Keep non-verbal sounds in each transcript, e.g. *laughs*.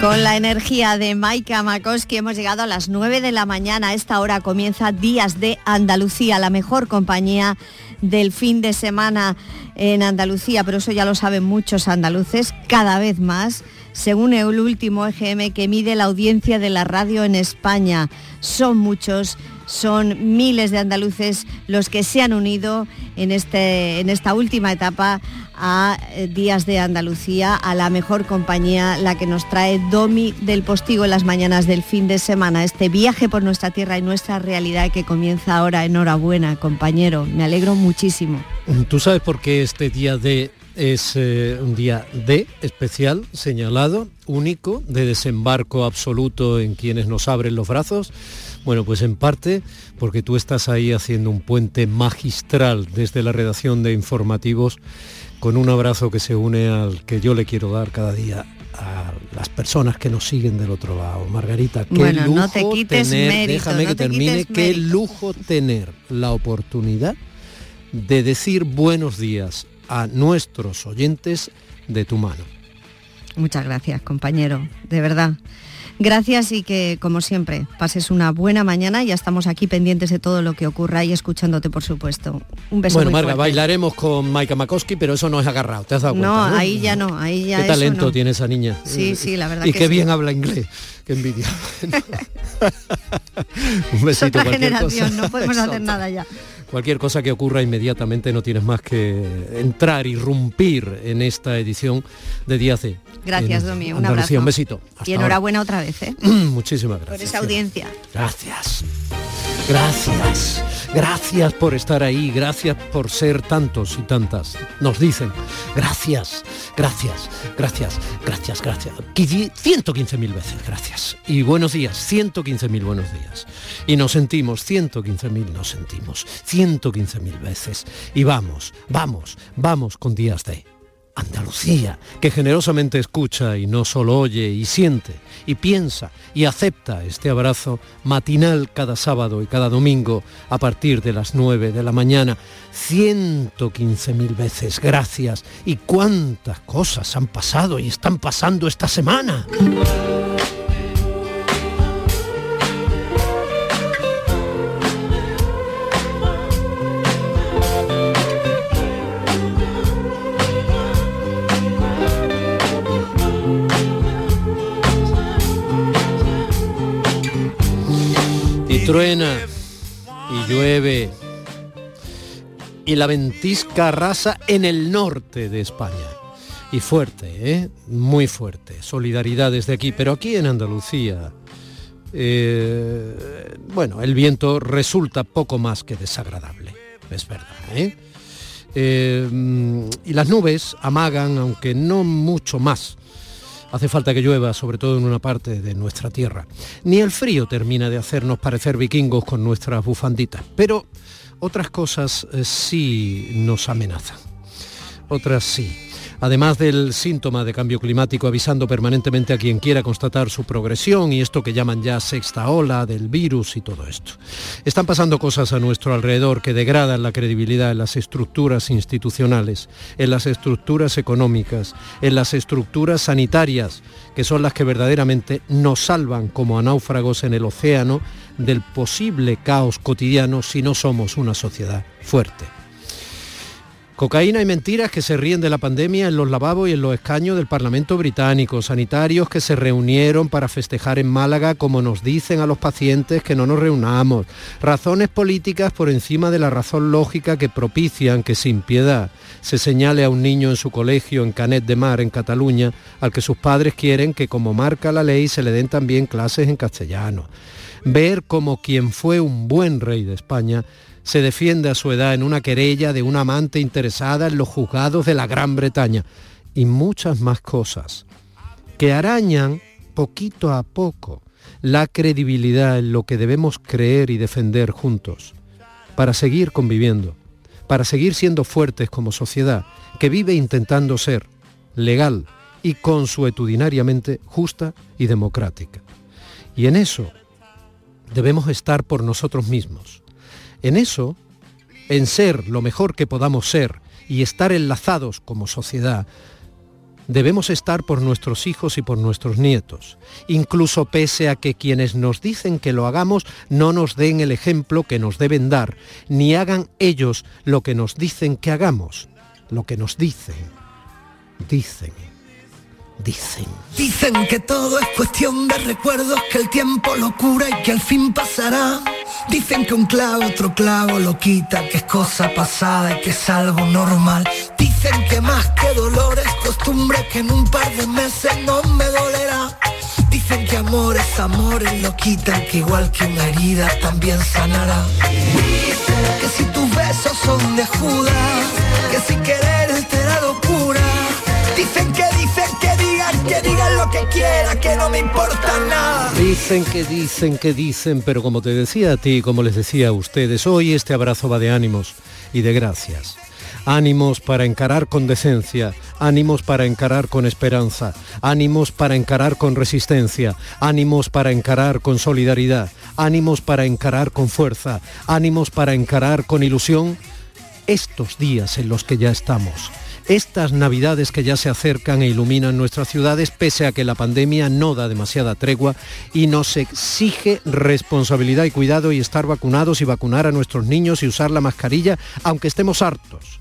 Con la energía de Maika Makoski hemos llegado a las 9 de la mañana. A esta hora comienza Días de Andalucía, la mejor compañía del fin de semana en Andalucía, pero eso ya lo saben muchos andaluces, cada vez más, según el último EGM que mide la audiencia de la radio en España. Son muchos son miles de andaluces los que se han unido en, este, en esta última etapa a eh, Días de Andalucía, a la mejor compañía, la que nos trae Domi del Postigo en las mañanas del fin de semana. Este viaje por nuestra tierra y nuestra realidad que comienza ahora. Enhorabuena, compañero. Me alegro muchísimo. ¿Tú sabes por qué este día de es eh, un día de especial, señalado, único, de desembarco absoluto en quienes nos abren los brazos? Bueno, pues en parte porque tú estás ahí haciendo un puente magistral desde la redacción de informativos con un abrazo que se une al que yo le quiero dar cada día a las personas que nos siguen del otro lado. Margarita, qué lujo tener, déjame que termine, qué lujo tener la oportunidad de decir buenos días a nuestros oyentes de tu mano. Muchas gracias, compañero, de verdad. Gracias y que, como siempre, pases una buena mañana. Ya estamos aquí pendientes de todo lo que ocurra y escuchándote, por supuesto. Un beso Bueno, Marga, bailaremos con Maika Makoski, pero eso no es agarrado, ¿te has dado cuenta? No, ahí ya no, ahí ya Qué talento tiene esa niña. Sí, sí, la verdad Y que qué sí. bien habla inglés. Qué envidia. *laughs* *laughs* Un Es besito, otra generación, cosa. no podemos hacer nada ya. Cualquier cosa que ocurra inmediatamente no tienes más que entrar, irrumpir en esta edición de Díaz de Gracias, Domi, un abrazo. Un besito. Hasta Y enhorabuena otra vez, ¿eh? *clears throat* Muchísimas Por gracias. esa audiencia. Gracias. Gracias. Gracias por estar ahí. Gracias por ser tantos y tantas. Nos dicen. Gracias. Gracias. Gracias. Gracias. Gracias. 115.000 veces. Gracias. Y buenos días. 115.000 buenos días. Y nos sentimos. 115.000 nos sentimos. 115.000 veces. Y vamos, vamos, vamos con días de Andalucía, que generosamente escucha y no solo oye y siente y piensa y acepta este abrazo matinal cada sábado y cada domingo a partir de las 9 de la mañana. 115.000 veces, gracias. ¿Y cuántas cosas han pasado y están pasando esta semana? Truena, y llueve, y la ventisca arrasa en el norte de España. Y fuerte, ¿eh? muy fuerte. Solidaridad desde aquí, pero aquí en Andalucía, eh, bueno, el viento resulta poco más que desagradable, es verdad. ¿eh? Eh, y las nubes amagan, aunque no mucho más. Hace falta que llueva, sobre todo en una parte de nuestra tierra. Ni el frío termina de hacernos parecer vikingos con nuestras bufanditas, pero otras cosas eh, sí nos amenazan. Otras sí. Además del síntoma de cambio climático avisando permanentemente a quien quiera constatar su progresión y esto que llaman ya sexta ola del virus y todo esto. Están pasando cosas a nuestro alrededor que degradan la credibilidad en las estructuras institucionales, en las estructuras económicas, en las estructuras sanitarias, que son las que verdaderamente nos salvan como a náufragos en el océano del posible caos cotidiano si no somos una sociedad fuerte. Cocaína y mentiras que se ríen de la pandemia en los lavabos y en los escaños del Parlamento británico, sanitarios que se reunieron para festejar en Málaga como nos dicen a los pacientes que no nos reunamos, razones políticas por encima de la razón lógica que propician que sin piedad se señale a un niño en su colegio en Canet de Mar, en Cataluña, al que sus padres quieren que como marca la ley se le den también clases en castellano. Ver como quien fue un buen rey de España se defiende a su edad en una querella de una amante interesada en los juzgados de la Gran Bretaña y muchas más cosas que arañan poquito a poco la credibilidad en lo que debemos creer y defender juntos para seguir conviviendo, para seguir siendo fuertes como sociedad que vive intentando ser legal y consuetudinariamente justa y democrática. Y en eso debemos estar por nosotros mismos. En eso, en ser lo mejor que podamos ser y estar enlazados como sociedad, Debemos estar por nuestros hijos y por nuestros nietos, incluso pese a que quienes nos dicen que lo hagamos no nos den el ejemplo que nos deben dar, ni hagan ellos lo que nos dicen que hagamos, lo que nos dicen, dicen. Dicen. Dicen que todo es cuestión de recuerdos, que el tiempo lo cura y que al fin pasará. Dicen que un clavo otro clavo lo quita, que es cosa pasada y que es algo normal. Dicen que más que dolor es costumbre, que en un par de meses no me dolerá. Dicen que amor es amor y lo quitan, que igual que una herida también sanará. Dicen que si tus besos son de Judas, que no me importa nada. Dicen que dicen que dicen, pero como te decía a ti, como les decía a ustedes, hoy este abrazo va de ánimos y de gracias. Ánimos para encarar con decencia, ánimos para encarar con esperanza, ánimos para encarar con resistencia, ánimos para encarar con solidaridad, ánimos para encarar con fuerza, ánimos para encarar con ilusión estos días en los que ya estamos estas navidades que ya se acercan e iluminan nuestras ciudades, pese a que la pandemia no da demasiada tregua y nos exige responsabilidad y cuidado y estar vacunados y vacunar a nuestros niños y usar la mascarilla, aunque estemos hartos.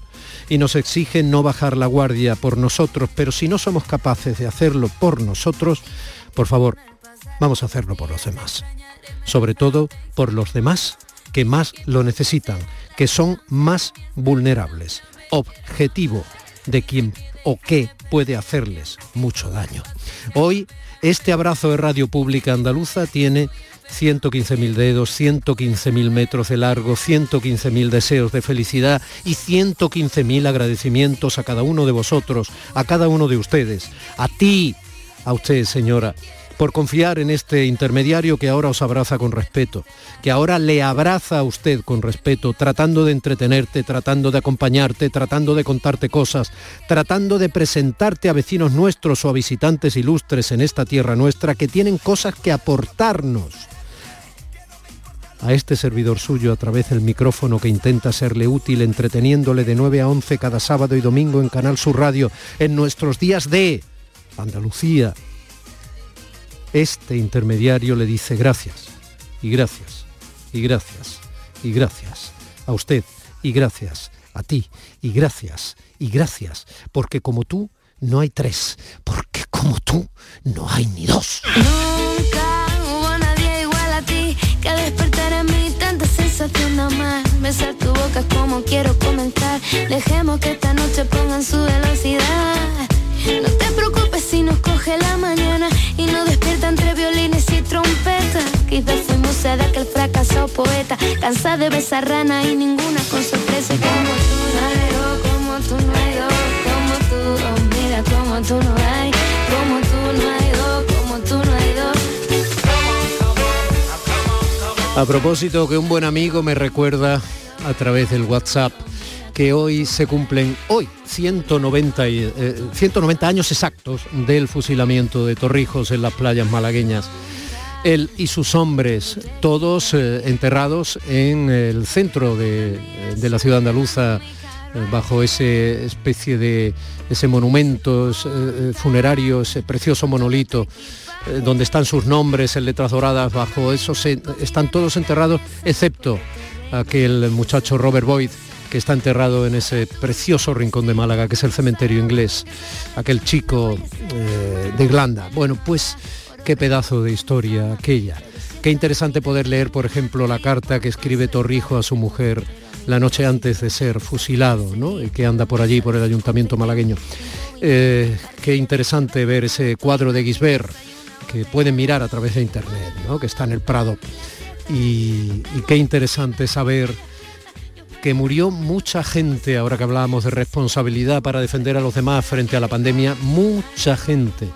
Y nos exige no bajar la guardia por nosotros, pero si no somos capaces de hacerlo por nosotros, por favor, vamos a hacerlo por los demás. Sobre todo por los demás que más lo necesitan, que son más vulnerables. Objetivo de quien o qué puede hacerles mucho daño. Hoy, este abrazo de Radio Pública Andaluza tiene 115.000 dedos, 115.000 metros de largo, 115.000 deseos de felicidad y 115.000 agradecimientos a cada uno de vosotros, a cada uno de ustedes, a ti, a usted, señora, por confiar en este intermediario que ahora os abraza con respeto, que ahora le abraza a usted con respeto, tratando de entretenerte, tratando de acompañarte, tratando de contarte cosas, tratando de presentarte a vecinos nuestros o a visitantes ilustres en esta tierra nuestra que tienen cosas que aportarnos a este servidor suyo a través del micrófono que intenta serle útil entreteniéndole de 9 a 11 cada sábado y domingo en Canal Sur Radio en nuestros días de Andalucía, este intermediario le dice gracias, y gracias, y gracias, y gracias a usted, y gracias a ti, y gracias, y gracias, porque como tú no hay tres, porque como tú no hay ni dos. Nunca hubo nadie igual a ti que despertar en mí tanta sensación nada más. Besar tu boca es como quiero comenzar. Dejemos que esta noche pongan su velocidad. No te preocupes si nos coge la mañana y nos despierta entre violines y trompetas. Quizás fuimos seda que el fracasado poeta, cansada de besar rana y ninguna con sorpresa. Como tú no hay dos, como tú no hay dos, como tú, oh, mira como tú no hay, como tú no hay dos, como tú no hay dos. A propósito que un buen amigo me recuerda a través del WhatsApp que hoy se cumplen hoy 190, y, eh, 190 años exactos del fusilamiento de Torrijos en las playas malagueñas. Él y sus hombres, todos eh, enterrados en el centro de, de la ciudad andaluza, eh, bajo ese especie de ese monumento eh, funerario, ese precioso monolito eh, donde están sus nombres en letras doradas, bajo eso están todos enterrados, excepto aquel muchacho Robert Boyd, que está enterrado en ese precioso rincón de Málaga, que es el cementerio inglés, aquel chico eh, de Irlanda. Bueno, pues qué pedazo de historia aquella. Qué interesante poder leer, por ejemplo, la carta que escribe Torrijo a su mujer la noche antes de ser fusilado, ¿no? Y que anda por allí, por el ayuntamiento malagueño. Eh, qué interesante ver ese cuadro de Guisbert que pueden mirar a través de internet, ¿no? que está en el Prado. Y qué interesante saber que murió mucha gente, ahora que hablábamos de responsabilidad para defender a los demás frente a la pandemia, mucha gente,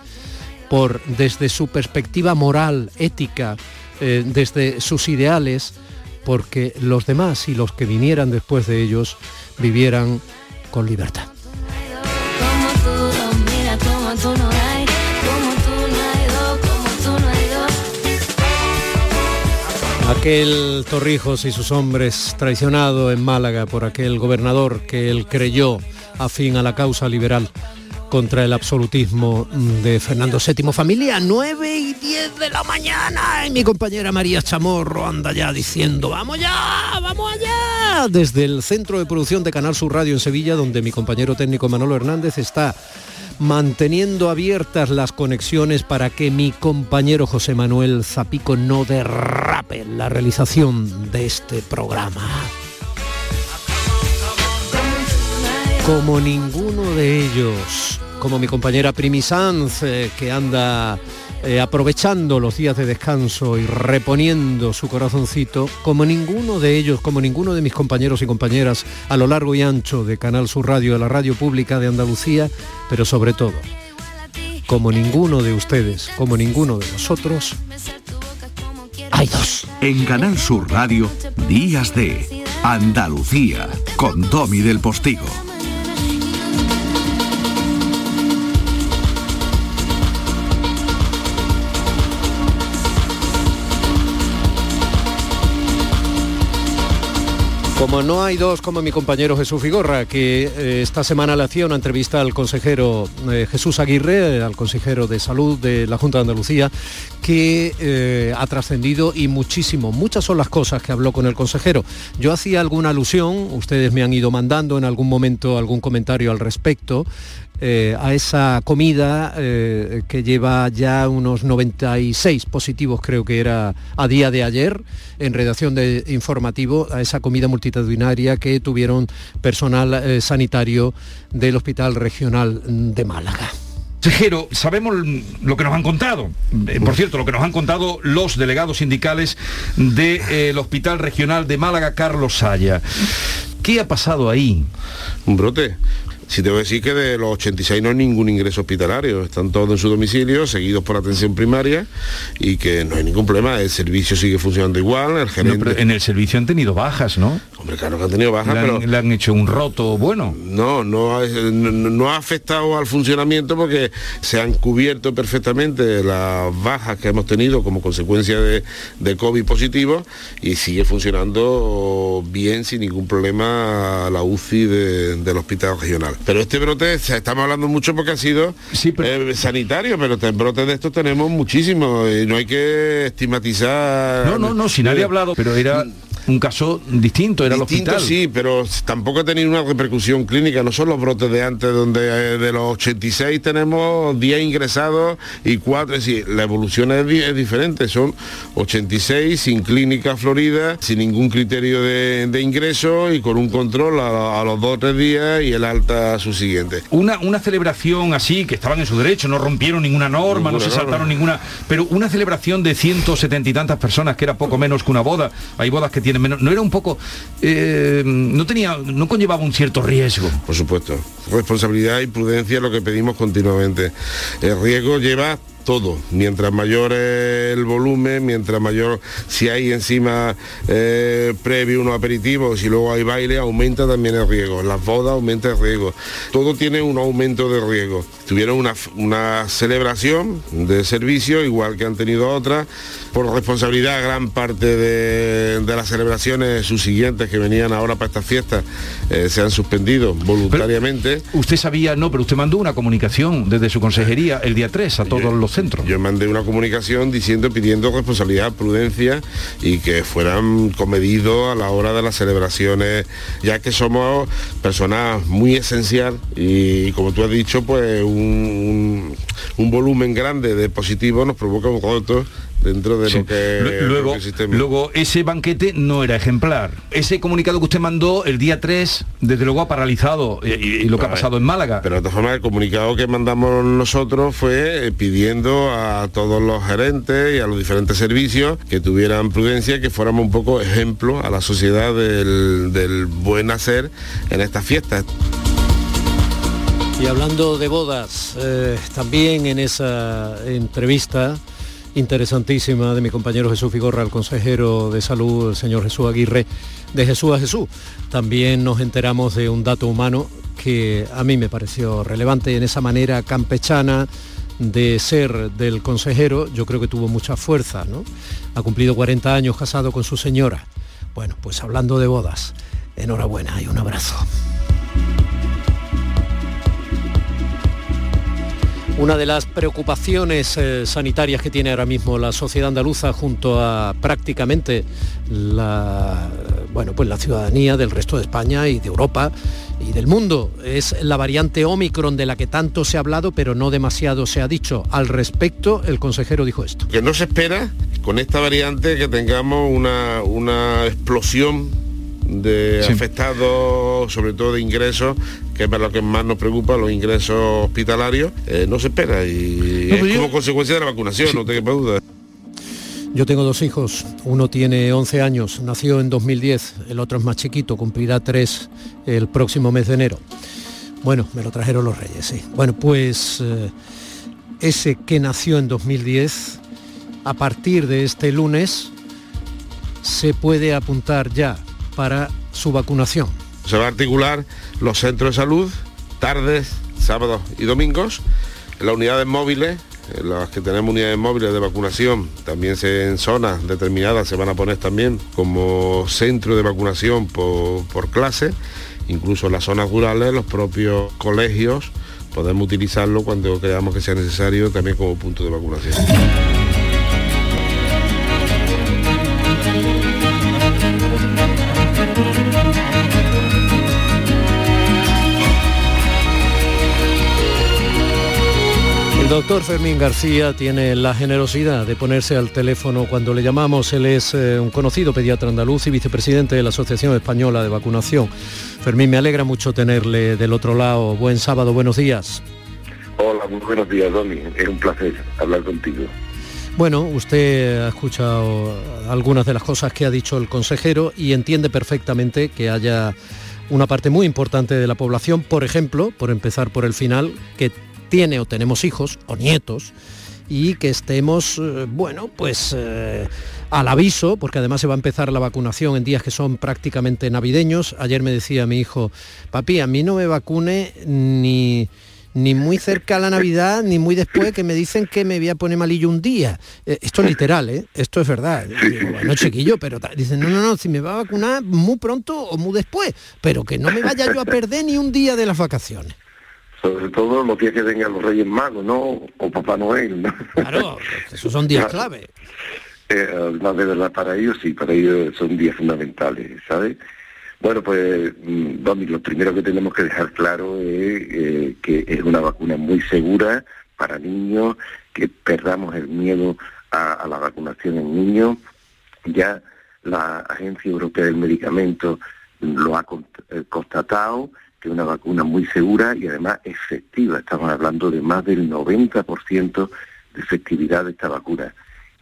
por desde su perspectiva moral, ética, eh, desde sus ideales, porque los demás y los que vinieran después de ellos vivieran con libertad. Aquel Torrijos y sus hombres traicionado en Málaga por aquel gobernador que él creyó afín a la causa liberal, contra el absolutismo de Fernando VII. Familia, 9 y 10 de la mañana. Y mi compañera María Chamorro anda ya diciendo, vamos ya, vamos allá. Desde el centro de producción de Canal Sur Radio en Sevilla, donde mi compañero técnico Manolo Hernández está manteniendo abiertas las conexiones para que mi compañero José Manuel Zapico no derrape la realización de este programa. Como ninguno de ellos, como mi compañera Primi Sanz, eh, que anda eh, aprovechando los días de descanso y reponiendo su corazoncito, como ninguno de ellos, como ninguno de mis compañeros y compañeras a lo largo y ancho de Canal Sur Radio, de la radio pública de Andalucía, pero sobre todo, como ninguno de ustedes, como ninguno de nosotros, hay dos. En Canal Sur Radio, Días de Andalucía, con Domi del Postigo. Como no hay dos como mi compañero Jesús Figorra, que eh, esta semana le hacía una entrevista al consejero eh, Jesús Aguirre, al consejero de salud de la Junta de Andalucía, que eh, ha trascendido y muchísimo. Muchas son las cosas que habló con el consejero. Yo hacía alguna alusión, ustedes me han ido mandando en algún momento algún comentario al respecto. Eh, a esa comida eh, que lleva ya unos 96 positivos, creo que era a día de ayer, en redacción de informativo, a esa comida multitudinaria que tuvieron personal eh, sanitario del Hospital Regional de Málaga. Consejero, sabemos lo que nos han contado. por cierto, lo que nos han contado los delegados sindicales del Hospital Regional de Málaga, Carlos Saya. ¿Qué ha pasado ahí? Un brote. Si te voy a decir que de los 86 no hay ningún ingreso hospitalario, están todos en su domicilio, seguidos por atención primaria y que no hay ningún problema, el servicio sigue funcionando igual, el gerente... en el servicio han tenido bajas, ¿no? Hombre, claro que han tenido bajas, pero... Le han hecho un roto bueno. No, no ha, no ha afectado al funcionamiento porque se han cubierto perfectamente las bajas que hemos tenido como consecuencia de, de COVID positivo y sigue funcionando bien sin ningún problema la UCI del hospital regional. Pero este brote, estamos hablando mucho porque ha sido eh, sanitario, pero en brotes de estos tenemos muchísimos y no hay que estigmatizar. No, no, no, si nadie ha hablado, pero era un caso distinto, era distinto, el hospital. Sí, pero tampoco ha tenido una repercusión clínica, no son los brotes de antes, donde eh, de los 86 tenemos 10 ingresados y 4, es decir, la evolución es, diferente, son 86 sin clínica florida, sin ningún criterio de, ingreso y con un control a, los dos o tres días y el alta a su siguiente. Una, una celebración así, que estaban en su derecho, no rompieron ninguna norma, no se saltaron ninguna, pero una celebración de 170 y tantas personas, que era poco menos que una boda, hay bodas que tienen no era un poco, eh, no tenía, no conllevaba un cierto riesgo. Por supuesto, responsabilidad y prudencia lo que pedimos continuamente. El riesgo lleva todo. Mientras mayor el volumen, mientras mayor, si hay encima eh, previo unos aperitivos y luego hay baile, aumenta también el riesgo. Las bodas aumenta el riesgo. Todo tiene un aumento de riesgo. Tuvieron una, una celebración de servicio, igual que han tenido otras. Por responsabilidad, gran parte de, las celebraciones subsiguientes que venían ahora para estas fiestas eh, se han suspendido voluntariamente. usted sabía, no, pero usted mandó una comunicación desde su consejería el día 3 a todos los centros. Yo mandé una comunicación diciendo, pidiendo responsabilidad, prudencia y que fueran comedidos a la hora de las celebraciones, ya que somos personas muy esencial y como tú has dicho, pues un, un volumen grande de positivos nos provoca un roto dentro de lo que luego, luego ese banquete no era ejemplar. Ese comunicado que usted mandó el día 3 desde luego ha paralizado y, lo que ha pasado en Málaga. pero de todas formas el comunicado que mandamos nosotros fue eh, pidiendo a todos los gerentes y a los diferentes servicios que tuvieran prudencia que fuéramos un poco ejemplo a la sociedad del, buen hacer en estas fiestas y hablando de bodas, eh, también en esa entrevista interesantísima de mi compañero Jesús Figorra, el consejero de salud, el señor Jesús Aguirre, de Jesús a Jesús. También nos enteramos de un dato humano que a mí me pareció relevante en esa manera campechana de ser del consejero, yo creo que tuvo mucha fuerza, ¿no? Ha cumplido 40 años casado con su señora. Bueno, pues hablando de bodas, enhorabuena y un abrazo. Una de las preocupaciones eh, sanitarias que tiene ahora mismo la sociedad andaluza junto a prácticamente la, bueno, pues la ciudadanía del resto de España y de Europa y del mundo es la variante Omicron de la que tanto se ha hablado pero no demasiado se ha dicho. Al respecto, el consejero dijo esto. Que no se espera con esta variante que tengamos una, una explosión de afectados, sobre todo de ingresos, que es para lo que más nos preocupa, los ingresos hospitalarios, eh, no se espera y es como consecuencia de la vacunación, no te quepa duda. Yo tengo dos hijos, uno tiene 11 años, nació en 2010, el otro es más chiquito, cumplirá tres el próximo mes de enero. Bueno, me lo trajeron los reyes, sí. Bueno, pues eh, ese que nació en 2010, a partir de este lunes, se puede apuntar ya para su vacunación. Se va a articular los centros de salud, tardes, sábados y domingos, las unidades móviles, las que tenemos unidades móviles de vacunación, también en zonas determinadas se van a poner también como centro de vacunación por, por clase, incluso las zonas rurales, los propios colegios, podemos utilizarlo cuando creamos que sea necesario también como punto de vacunación. Doctor Fermín García tiene la generosidad de ponerse al teléfono cuando le llamamos. Él es eh, un conocido pediatra andaluz y vicepresidente de la Asociación Española de Vacunación. Fermín, me alegra mucho tenerle del otro lado. Buen sábado, buenos días. Hola, muy buenos días, Doni. Es un placer hablar contigo. Bueno, usted ha escuchado algunas de las cosas que ha dicho el consejero y entiende perfectamente que haya una parte muy importante de la población, por ejemplo, por empezar por el final, que tiene o tenemos hijos o nietos y que estemos, eh, bueno, pues eh, al aviso, porque además se va a empezar la vacunación en días que son prácticamente navideños. Ayer me decía mi hijo, papi, a mí no me vacune ni, ni muy cerca a la Navidad, ni muy después, que me dicen que me voy a poner malillo un día. Eh, esto es literal, ¿eh? Esto es verdad. no chiquillo, pero dicen, no, no, no, si me va a vacunar muy pronto o muy después, pero que no me vaya yo a perder ni un día de las vacaciones sobre todo los días que tengan los Reyes Magos, ¿no? O Papá Noel, ¿no? Claro, *laughs* esos son días clave. Eh, más de verdad, para ellos sí, para ellos son días fundamentales, ¿sabes? Bueno, pues, mm, Domi, lo primero que tenemos que dejar claro es eh, que es una vacuna muy segura para niños, que perdamos el miedo a la vacunación en niños. Ya la Agencia Europea del Medicamento lo ha eh, constatado que es una vacuna muy segura y además efectiva. Estamos hablando de más del 90% de efectividad de esta vacuna.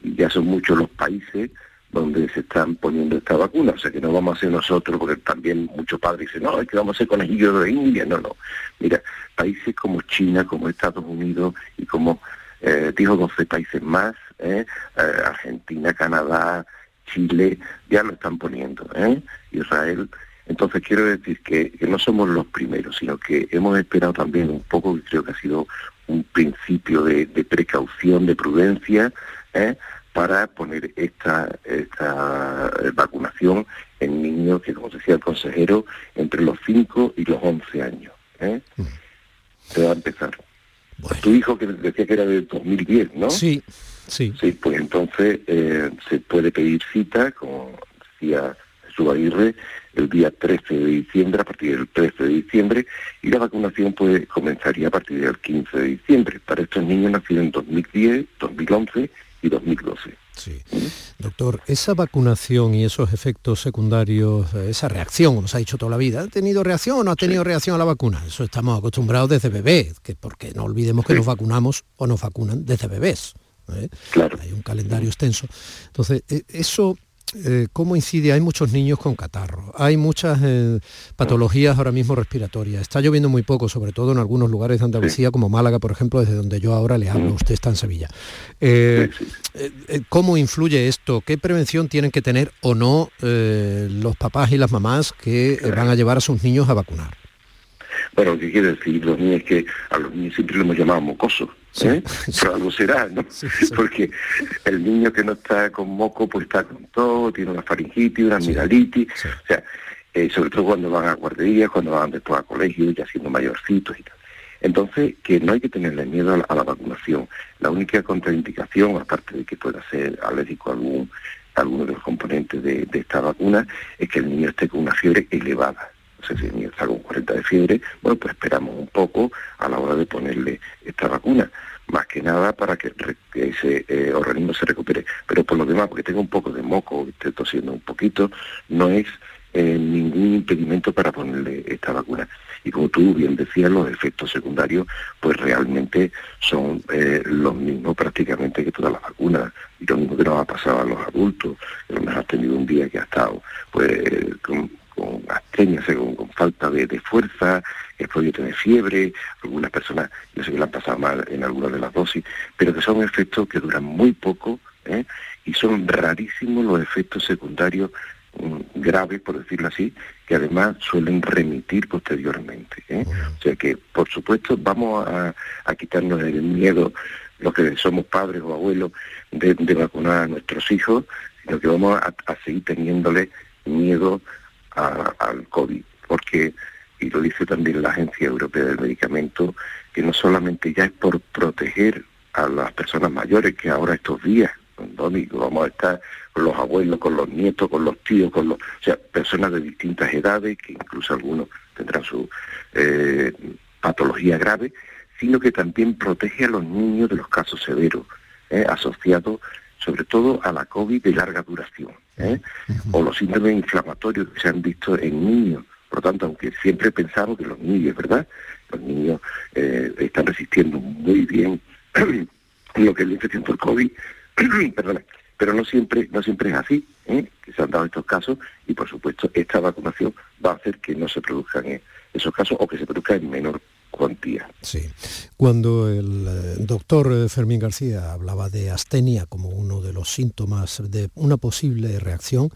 Y ya son muchos los países donde se están poniendo esta vacuna. O sea que no vamos a ser nosotros, porque también muchos padres dicen, no, es que vamos a ser conejillos de India. No, no. Mira, países como China, como Estados Unidos y como, eh, dijo 12 países más, ¿eh? Eh, Argentina, Canadá, Chile, ya lo están poniendo. ¿eh? Israel entonces quiero decir que, no somos los primeros, sino que hemos esperado también un poco, y creo que ha sido un principio de, precaución, de prudencia, ¿eh? para poner esta, esta vacunación en niños que, como decía el consejero, entre los 5 y los 11 años. ¿eh? Mm. Se va a empezar. Tu hijo que decía que era de 2010, ¿no? Sí, sí. Sí, pues entonces eh, se puede pedir cita, como decía Jesús Aguirre, el día 13 de diciembre, a partir del 13 de diciembre, y la vacunación pues, comenzaría a partir del 15 de diciembre para estos niños nacidos en 2010, 2011 y 2012. Sí. Doctor, esa vacunación y esos efectos secundarios, eh, esa reacción, como se ha dicho toda la vida, ¿ha tenido reacción o no ha tenido reacción a la vacuna? Eso estamos acostumbrados desde bebés, que porque no olvidemos que nos vacunamos o nos vacunan desde bebés. ¿eh? Claro. Hay un calendario extenso. Entonces, e, eso eh, cómo incide, hay muchos niños con catarro, hay muchas eh, patologías ahora mismo respiratorias, está lloviendo muy poco, sobre todo en algunos lugares de Andalucía, como Málaga, por ejemplo, desde donde yo ahora le hablo, usted está en Sevilla. Eh, ¿Cómo influye esto? ¿Qué prevención tienen que tener o no los papás y las mamás que van a llevar a sus niños a vacunar? Bueno, ¿qué quiere decir los niños? que a los niños siempre los hemos llamado mocosos. ¿eh? *laughs* Pero algo será, ¿no? Porque el niño que no está con moco, pues está con todo, tiene una faringitis, una amigdalitis, o sea, eh, sobre todo cuando van a guarderías, cuando van después a colegio, ya siendo mayorcitos y tal. Entonces, que no hay que tenerle miedo a la, vacunación. La única contraindicación, aparte de que pueda ser alérgico a algún, alguno de los componentes de, esta vacuna, es que el niño esté con una fiebre elevada. Niño está con 40 de fiebre, bueno, pues esperamos un poco a la hora de ponerle esta vacuna más que nada para que, ese eh, organismo se recupere. Pero por lo demás, porque tengo un poco de moco, estoy tosiendo un poquito, no es eh, ningún impedimento para ponerle esta vacuna. Y como tú bien decías, los efectos secundarios pues realmente son eh, los mismos prácticamente que todas las vacunas. Y lo mismo que nos ha pasado a los adultos, que mejor ha tenido un día que ha estado pues con astenia, con, falta de, fuerza, ha podido tener fiebre, algunas personas, yo sé que le han pasado mal en algunas de las dosis, pero que son efectos que duran muy poco ¿eh? y son rarísimos los efectos secundarios mm, graves, por decirlo así, que además suelen remitir posteriormente. ¿eh? O sea que, por supuesto, vamos a, quitarnos el miedo, los que somos padres o abuelos, de, vacunar a nuestros hijos, sino que vamos a, a seguir teniéndole miedo al COVID, porque, y lo dice también la Agencia Europea del Medicamento, que no solamente ya es por proteger a las personas mayores, que ahora estos días, domingo, vamos a estar con los abuelos, con los nietos, con los tíos, con los, o sea, personas de distintas edades, que incluso algunos tendrán su eh, patología grave, sino que también protege a los niños de los casos severos, eh, asociados sobre todo a la COVID de larga duración, ¿eh? o los síntomas inflamatorios que se han visto en niños. Por lo tanto, aunque siempre pensamos que los niños, ¿verdad? Los niños eh, están resistiendo muy bien *clears throat* lo que es la infección por COVID, *clears throat* pero no siempre, no siempre es así, ¿eh? que se han dado estos casos y por supuesto esta vacunación va a hacer que no se produzcan esos casos o que se produzcan en menor cuantía. Sí. Cuando el eh, doctor eh, Fermín García hablaba de astenia como uno de los síntomas de una posible reacción,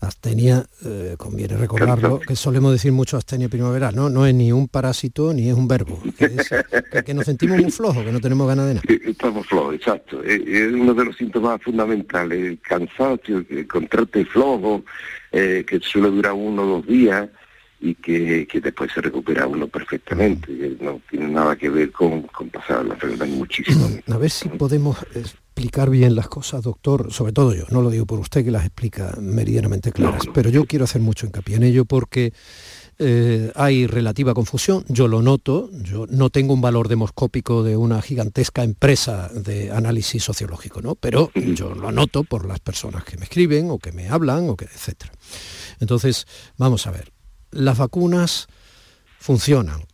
astenia, eh, conviene recordarlo, que solemos decir mucho astenia primaveral, ¿no? No es ni un parásito ni es un verbo, que, nos sentimos muy flojos, que no tenemos ganas de nada. Estamos flojos, exacto. Es uno de los síntomas fundamentales, el cansancio, el contraste flojo, que suele durar uno o dos días, y que, después se recupera uno perfectamente. No tiene nada que ver con, pasar la enfermedad muchísimo. A ver si podemos explicar bien las cosas, doctor, sobre todo yo, no lo digo por usted que las explica meridianamente claras, pero yo quiero hacer mucho hincapié en ello porque eh, hay relativa confusión, yo lo noto, yo no tengo un valor demoscópico de una gigantesca empresa de análisis sociológico, ¿no? Pero yo lo noto por las personas que me escriben o que me hablan o que etcétera. Entonces, vamos a ver, las vacunas funcionan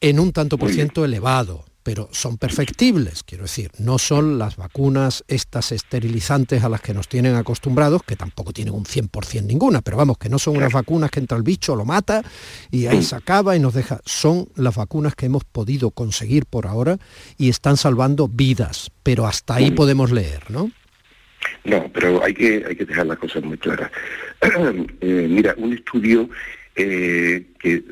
en un tanto por ciento elevado, pero son perfectibles, quiero decir, no son las vacunas estas esterilizantes a las que nos tienen acostumbrados, que tampoco tienen un 100% ninguna, pero vamos, que no son unas vacunas que entra el bicho, lo mata y ahí se *clears throat* acaba y nos deja. Son las vacunas que hemos podido conseguir por ahora y están salvando vidas, pero hasta ahí podemos leer, ¿no? No, pero hay que, hay que dejar las cosas muy claras. *clears throat* Eh, mira, un estudio eh, que,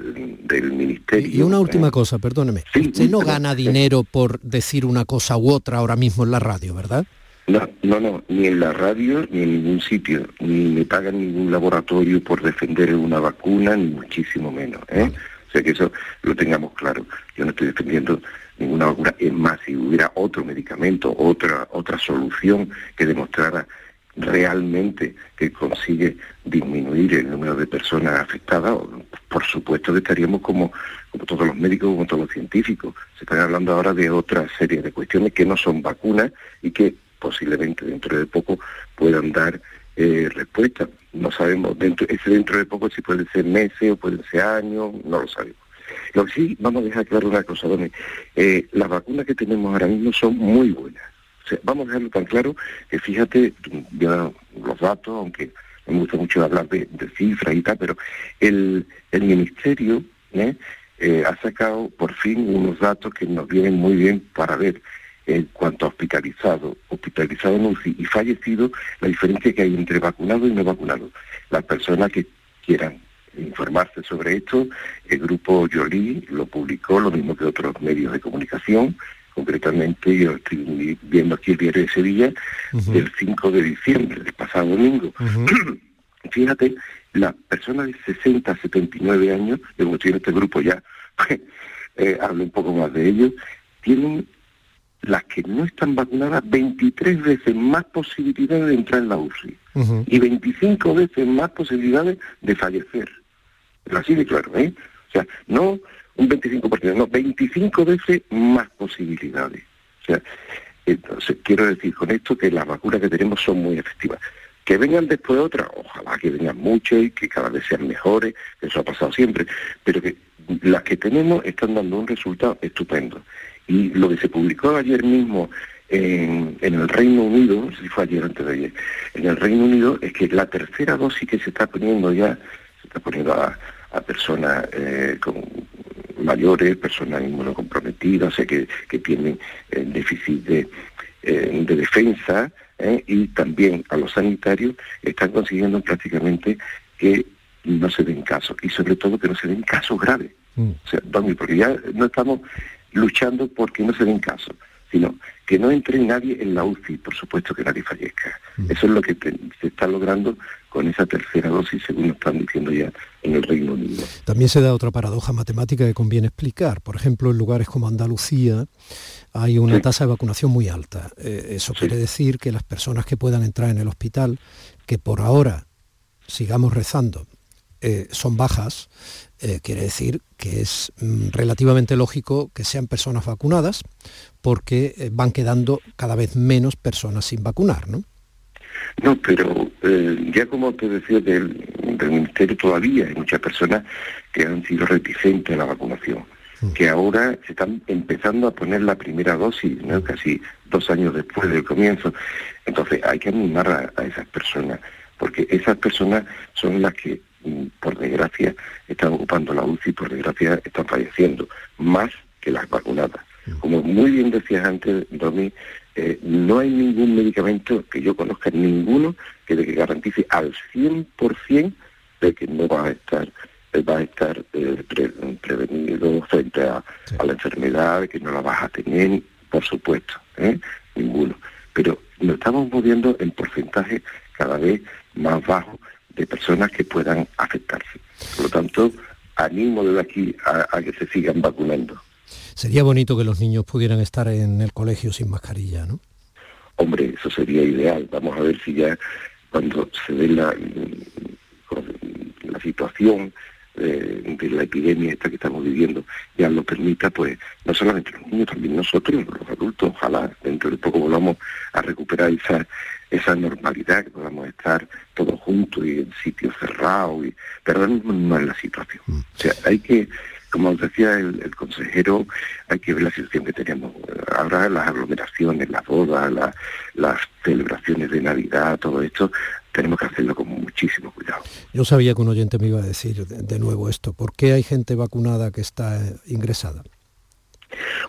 del ministerio. Y una última cosa, perdóneme. Usted no gana dinero por decir una cosa u otra ahora mismo en la radio, ¿verdad? No, no, no, ni en la radio ni en ningún sitio, ni me pagan ningún laboratorio por defender una vacuna, ni muchísimo menos. ¿eh? O sea que eso lo tengamos claro. Yo no estoy defendiendo ninguna vacuna. Es más, si hubiera otro medicamento, otra, otra solución que demostrara realmente que consigue disminuir el número de personas afectadas, por supuesto que estaríamos como, todos los médicos, como todos los científicos. Se están hablando ahora de otra serie de cuestiones que no son vacunas y que posiblemente dentro de poco puedan dar eh, respuesta. No sabemos, dentro, ese dentro de poco si puede ser meses o pueden ser años, no lo sabemos. Lo que sí, vamos a dejar claro una cosa, Doni. Eh, las vacunas que tenemos ahora mismo son muy buenas vamos a dejarlo tan claro que fíjate, ya los datos, aunque me gusta mucho hablar de, cifras y tal, pero el, el Ministerio ¿eh? Eh, ha sacado por fin unos datos que nos vienen muy bien para ver en cuanto a hospitalizado, hospitalizado en y fallecido, la diferencia que hay entre vacunado y no vacunado. Las personas que quieran informarse sobre esto, el grupo Jolie lo publicó, lo mismo que otros medios de comunicación, concretamente yo estoy viendo aquí el diario de Sevilla, del 5 de diciembre, del pasado domingo. *clears throat* Fíjate, las personas de 60 a 79 años, de estoy en este grupo ya, *laughs* eh, hable un poco más de ello, tienen las que no están vacunadas 23 veces más posibilidades de entrar en la UCI y 25 veces más posibilidades de fallecer. Pero así de claro, ¿eh? O sea, no un 25%, no, 25 veces más posibilidades. O sea, entonces quiero decir con esto que las vacunas que tenemos son muy efectivas. Que vengan después otras, ojalá que vengan muchas y que cada vez sean mejores, eso ha pasado siempre, pero que las que tenemos están dando un resultado estupendo. Y lo que se publicó ayer mismo en, el Reino Unido, no sé si fue ayer antes de ayer, en el Reino Unido es que la tercera dosis que se está poniendo ya, se está poniendo a, personas eh, con mayores, personas inmunocomprometidas, o sea, que, que tienen eh, déficit de, eh, de defensa, y también a los sanitarios, están consiguiendo prácticamente que no se den casos, y sobre todo que no se den casos graves. Mm. O sea, porque ya no estamos luchando porque no se den casos, sino que no entre nadie en la UCI, por supuesto que nadie fallezca. Mm. Eso es lo que se está logrando con esa tercera dosis, según están diciendo ya en el Reino Unido. También se da otra paradoja matemática que conviene explicar. Por ejemplo, en lugares como Andalucía hay una tasa de vacunación muy alta. Eh, eso quiere decir que las personas que puedan entrar en el hospital, que por ahora sigamos rezando, eh, son bajas, eh, quiere decir que es mm, relativamente lógico que sean personas vacunadas porque eh, van quedando cada vez menos personas sin vacunar, ¿no? No, pero ya como te decía del, Ministerio todavía hay muchas personas que han sido reticentes a la vacunación, mm. que ahora se están empezando a poner la primera dosis, ¿no? casi dos años después del comienzo. Entonces hay que animar a esas personas, porque esas personas son las que por desgracia, están ocupando la UCI, por desgracia, están falleciendo, más que las vacunadas. Como muy bien decías antes, Domi, eh, no hay ningún medicamento que yo conozca, ninguno, que, de que garantice al 100% de que no va a estar eh, va a estar eh, prevenido frente a, a, la enfermedad, que no la vas a tener, por supuesto, ninguno. Pero nos estamos moviendo en porcentaje cada vez más bajo de personas que puedan afectarse. Por lo tanto, animo desde aquí a, que se sigan vacunando. Sería bonito que los niños pudieran estar en el colegio sin mascarilla, ¿no? Hombre, eso sería ideal. Vamos a ver si ya cuando se dé la, la situación de, la epidemia esta que estamos viviendo ya lo permita, pues no solamente los niños, también nosotros, los adultos, ojalá dentro de poco volvamos a recuperar esa, esa normalidad, que podamos estar todos juntos y en sitios cerrados, y, pero ahora mismo no es la situación. Mm. O sea, hay que, como decía el, consejero, hay que ver la situación que tenemos. Ahora las aglomeraciones, las bodas, las celebraciones de Navidad, todo esto, tenemos que hacerlo con muchísimo cuidado. Yo sabía que un oyente me iba a decir de, nuevo esto. ¿Por qué hay gente vacunada que está eh, ingresada?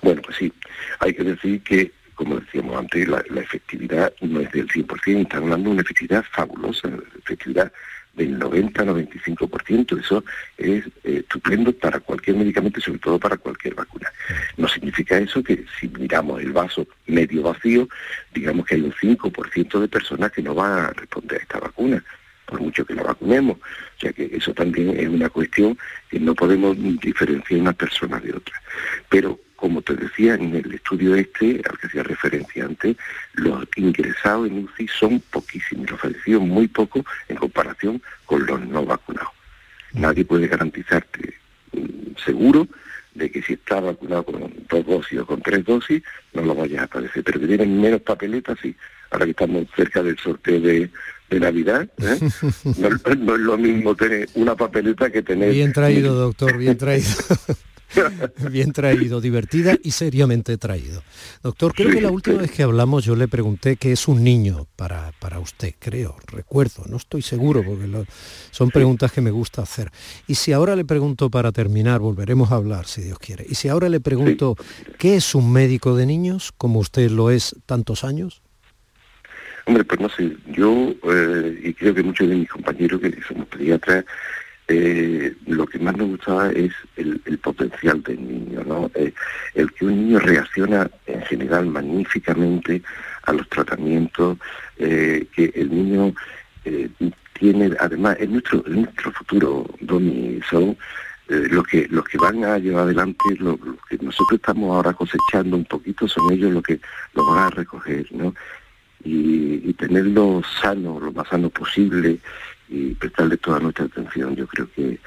Bueno, pues sí, hay que decir que, como decíamos antes, la, efectividad no es del 100%, están hablando de una efectividad fabulosa, efectividad del 90-95%. Eso es eh, estupendo para cualquier medicamento sobre todo para cualquier vacuna. No significa eso que si miramos el vaso medio vacío, digamos que hay un 5% de personas que no van a responder a esta vacuna por mucho que la vacunemos. O sea que eso también es una cuestión que no podemos diferenciar una persona de otra. Pero como te decía en el estudio este, al que hacía referencia antes, los ingresados en UCI son poquísimos, los fallecidos muy poco en comparación con los no vacunados. Nadie puede garantizarte seguro de que si está vacunado con dos dosis o con tres dosis, no lo vayas a padecer. Pero que tienen menos papeletas, sí. Ahora que estamos cerca del sorteo de, Navidad, ¿eh? *laughs* no, no, es lo mismo tener una papeleta que tener... Bien traído, doctor, bien traído. *laughs* *laughs* Bien traído, divertida y seriamente traído. Doctor, creo que la última vez que hablamos yo le pregunté qué es un niño para, para usted, creo, recuerdo, no estoy seguro porque son preguntas que me gusta hacer. Y si ahora le pregunto para terminar, volveremos a hablar si Dios quiere, y si ahora le pregunto qué es un médico de niños, como usted lo es tantos años. Hombre, pues no sé, yo eh, y creo que muchos de mis compañeros que somos pediatras, eh, lo que más me gustaba es el, potencial del niño, ¿no? Eh, el que un niño reacciona en general magníficamente a los tratamientos, eh, que el niño tiene, además, en nuestro, nuestro futuro, Domi, son los que los que van a llevar adelante, lo, que nosotros estamos ahora cosechando un poquito, son ellos los que lo van a recoger, ¿no? Y, tenerlo sano, lo más sano posible, y prestarle toda nuestra atención. Yo creo que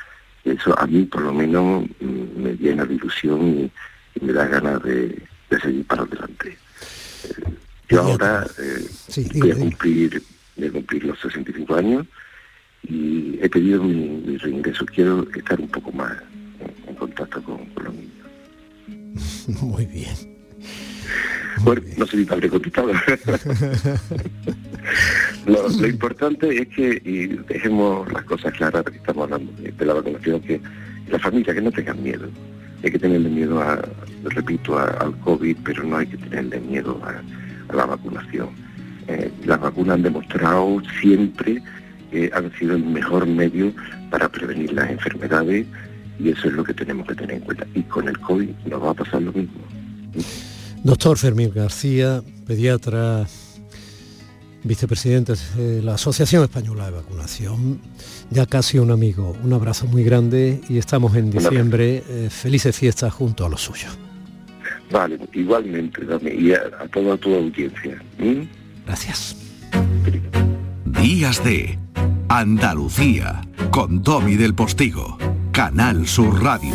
eso a mí por lo menos me llena de ilusión y, me da ganas de, seguir para adelante. Eh, yo ahora eh, voy, a cumplir, voy a cumplir los 65 años y he pedido mi, reingreso. Quiero estar un poco más en, contacto con, los niños. *laughs* Muy bien. Bueno, no sé si te habré contestado. *laughs* lo, importante es que, y dejemos las cosas claras, que estamos hablando de, la vacunación, que la familia, que no tengan miedo. Hay que tenerle miedo, a, repito, al COVID, pero no hay que tenerle miedo a, la vacunación. Eh, las vacunas han demostrado siempre que han sido el mejor medio para prevenir las enfermedades y eso es lo que tenemos que tener en cuenta. Y con el COVID nos va a pasar lo mismo. Doctor Fermín García, pediatra, vicepresidente de la Asociación Española de Vacunación, ya casi un amigo. Un abrazo muy grande y estamos en diciembre. Eh, felices fiestas junto a los suyos. Vale, igualmente, y a, toda tu audiencia. Gracias. Días de Andalucía, con Domi del Postigo, Canal Sur Radio.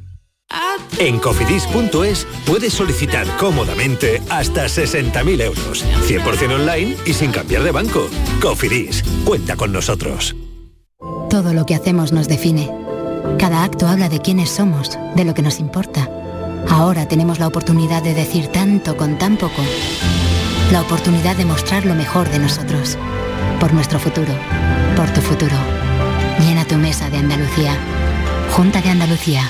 En cofidis.es puedes solicitar cómodamente hasta 60.000 euros, 100% online y sin cambiar de banco. Cofidis, cuenta con nosotros. Todo lo que hacemos nos define. Cada acto habla de quiénes somos, de lo que nos importa. Ahora tenemos la oportunidad de decir tanto con tan poco. La oportunidad de mostrar lo mejor de nosotros. Por nuestro futuro. Por tu futuro. Llena tu mesa de Andalucía. Junta de Andalucía.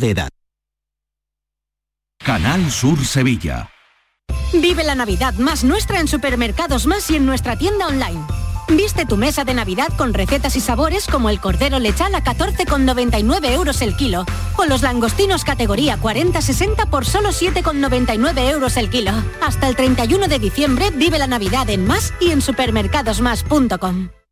de edad. Canal Sur Sevilla. Vive la Navidad más nuestra en Supermercados Más y en nuestra tienda online. Viste tu mesa de Navidad con recetas y sabores como el cordero lechal a 14,99 euros el kilo o los langostinos categoría 40-60 por solo 7,99 euros el kilo. Hasta el 31 de diciembre vive la Navidad en Más y en supermercadosmás.com.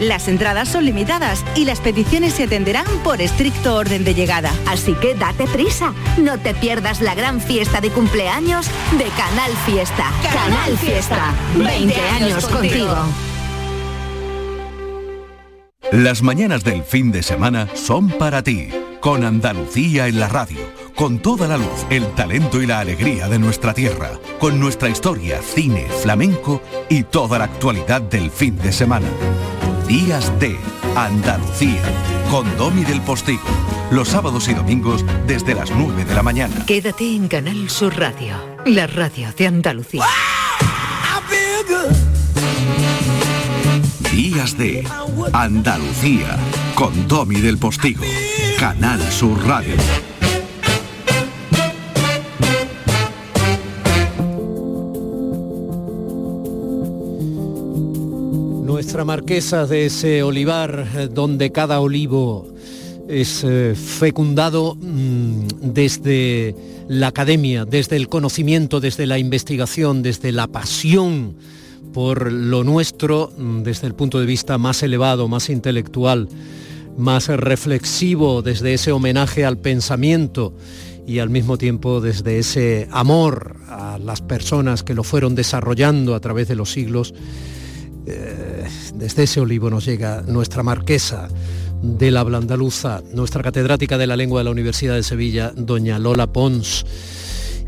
Las entradas son limitadas y las peticiones se atenderán por estricto orden de llegada. Así que date prisa, no te pierdas la gran fiesta de cumpleaños de Canal Fiesta. Canal Fiesta, 20 años contigo. Las mañanas del fin de semana son para ti, con Andalucía en la radio, con toda la luz, el talento y la alegría de nuestra tierra, con nuestra historia, cine, flamenco y toda la actualidad del fin de semana. Días de Andalucía, con Domi del Postigo, los sábados y domingos desde las 9 de la mañana. Quédate en Canal Sur Radio, la radio de Andalucía. Días de Andalucía, con Domi del Postigo, Canal Sur Radio. Nuestra marquesa de ese olivar eh, donde cada olivo es eh, fecundado mm, desde la academia, desde el conocimiento, desde la investigación, desde la pasión por lo nuestro, mm, desde el punto de vista más elevado, más intelectual, más reflexivo, desde ese homenaje al pensamiento y al mismo tiempo desde ese amor a las personas que lo fueron desarrollando a través de los siglos, eh, desde ese olivo nos llega nuestra marquesa de la habla andaluza, nuestra catedrática de la lengua de la Universidad de Sevilla, doña Lola Pons.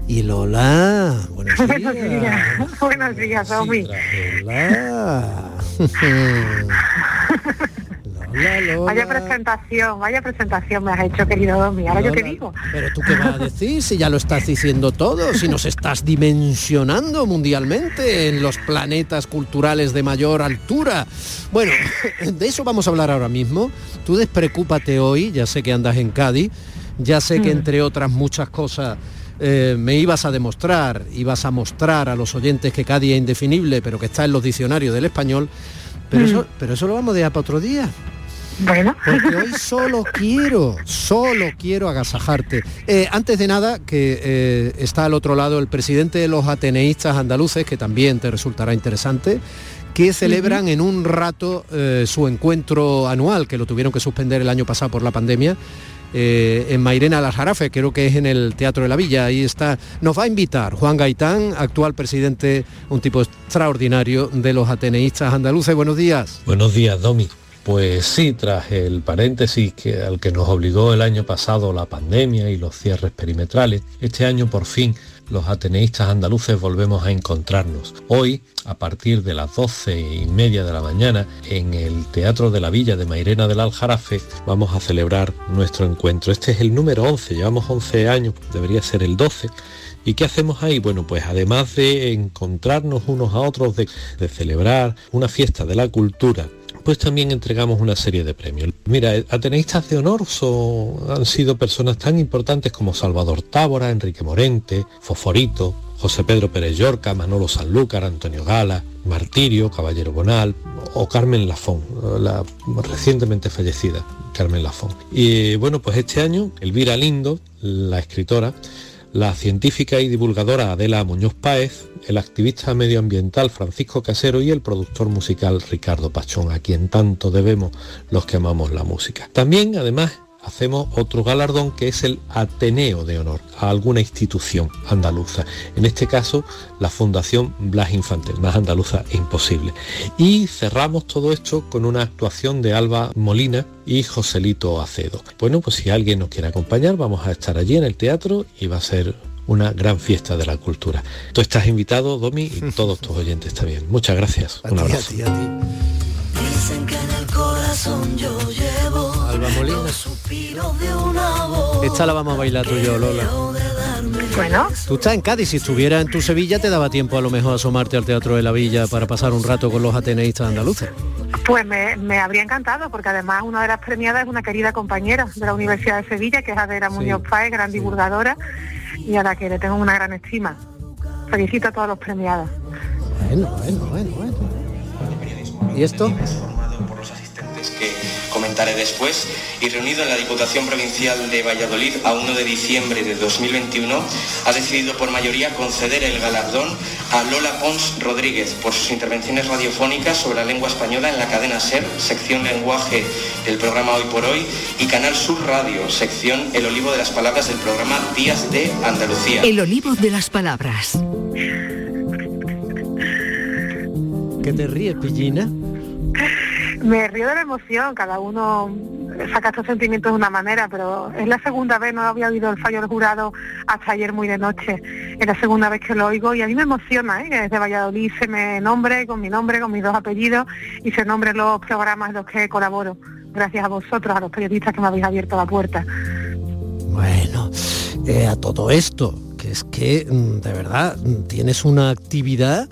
Y Lola, buenos días. Buenos días, *laughs* buenos días. Lola. *laughs* Vaya presentación, vaya presentación me has hecho, querido Domi. Ahora yo qué digo. Pero tú qué vas a decir si ya lo estás diciendo todo, si nos estás dimensionando mundialmente en los planetas culturales de mayor altura. Bueno, de eso vamos a hablar ahora mismo. Tú despreocúpate hoy, ya sé que andas en Cádiz, ya sé que Mm. entre otras muchas cosas eh, me ibas a demostrar, ibas a mostrar a los oyentes que Cádiz es indefinible, pero que está en los diccionarios del español. Pero, Mm. eso, pero eso lo vamos a dejar para otro día. Bueno. Porque *laughs* hoy solo quiero, solo quiero agasajarte. Eh, antes de nada, que eh, está al otro lado el presidente de los ateneístas andaluces, que también te resultará interesante, que celebran en un rato eh, su encuentro anual, que lo tuvieron que suspender el año pasado por la pandemia, eh, en Mairena Las Jarafe, creo que es en el Teatro de la Villa. Ahí está. Nos va a invitar Juan Gaitán, actual presidente, un tipo extraordinario de los ateneístas andaluces. Buenos días. Buenos días, Domi. Pues sí, tras el paréntesis que, al que nos obligó el año pasado la pandemia y los cierres perimetrales, este año por fin los ateneístas andaluces volvemos a encontrarnos. Hoy, a partir de las doce y media de la mañana, en el Teatro de la Villa de Mairena del Aljarafe, vamos a celebrar nuestro encuentro. Este es el número 11, llevamos 11 años, debería ser el 12. ¿Y qué hacemos ahí? Bueno, pues además de encontrarnos unos a otros, de, de celebrar una fiesta de la cultura, Después también entregamos una serie de premios. Mira, ateneístas de honor son, han sido personas tan importantes como Salvador Tábora, Enrique Morente, Foforito, José Pedro Pérez Llorca, Manolo Sanlúcar, Antonio Gala, Martirio, Caballero Bonal o Carmen Lafón, la recientemente fallecida Carmen Lafón. Y bueno, pues este año Elvira Lindo, la escritora, la científica y divulgadora Adela Muñoz Páez, el activista medioambiental Francisco Casero y el productor musical Ricardo Pachón, a quien tanto debemos los que amamos la música. También, además, hacemos otro galardón que es el Ateneo de Honor a alguna institución andaluza. En este caso, la Fundación Blas Infantil, más andaluza imposible. Y cerramos todo esto con una actuación de Alba Molina y Joselito Acedo. Bueno, pues si alguien nos quiere acompañar, vamos a estar allí en el teatro y va a ser una gran fiesta de la cultura. Tú estás invitado, Domi, y *laughs* todos tus oyentes también. Muchas gracias. Un abrazo. Alba Molina. Esta la vamos a bailar tú y yo, Lola. Bueno. Tú estás en Cádiz, si estuviera en tu Sevilla te daba tiempo a lo mejor asomarte al Teatro de la Villa para pasar un rato con los ateneístas andaluces. Pues me, habría encantado, porque además una de las premiadas es una querida compañera de la Universidad de Sevilla, que es Adela Muñoz Páez, gran divulgadora, y a la que le tengo una gran estima. Felicito a todos los premiados. Bueno, bueno, bueno, bueno. ¿Y esto? Comentaré después, y reunido en la Diputación Provincial de Valladolid a 1 de diciembre de 2021, ha decidido por mayoría conceder el galardón a Lola Pons Rodríguez por sus intervenciones radiofónicas sobre la lengua española en la cadena SER, sección lenguaje del programa Hoy por Hoy, y Canal Sur Radio, sección El Olivo de las Palabras del programa Días de Andalucía. El Olivo de las Palabras. ¿Qué te ríes, Pillina? *laughs* Me río de la emoción, cada uno saca estos sentimientos de una manera, pero es la segunda vez, no había oído el fallo del jurado hasta ayer muy de noche, es la segunda vez que lo oigo y a mí me emociona ¿eh? que desde Valladolid se me nombre con mi nombre, con mis dos apellidos y se nombren los programas en los que colaboro, gracias a vosotros, a los periodistas que me habéis abierto la puerta. Bueno, eh, a todo esto, que es que mm, de verdad tienes una actividad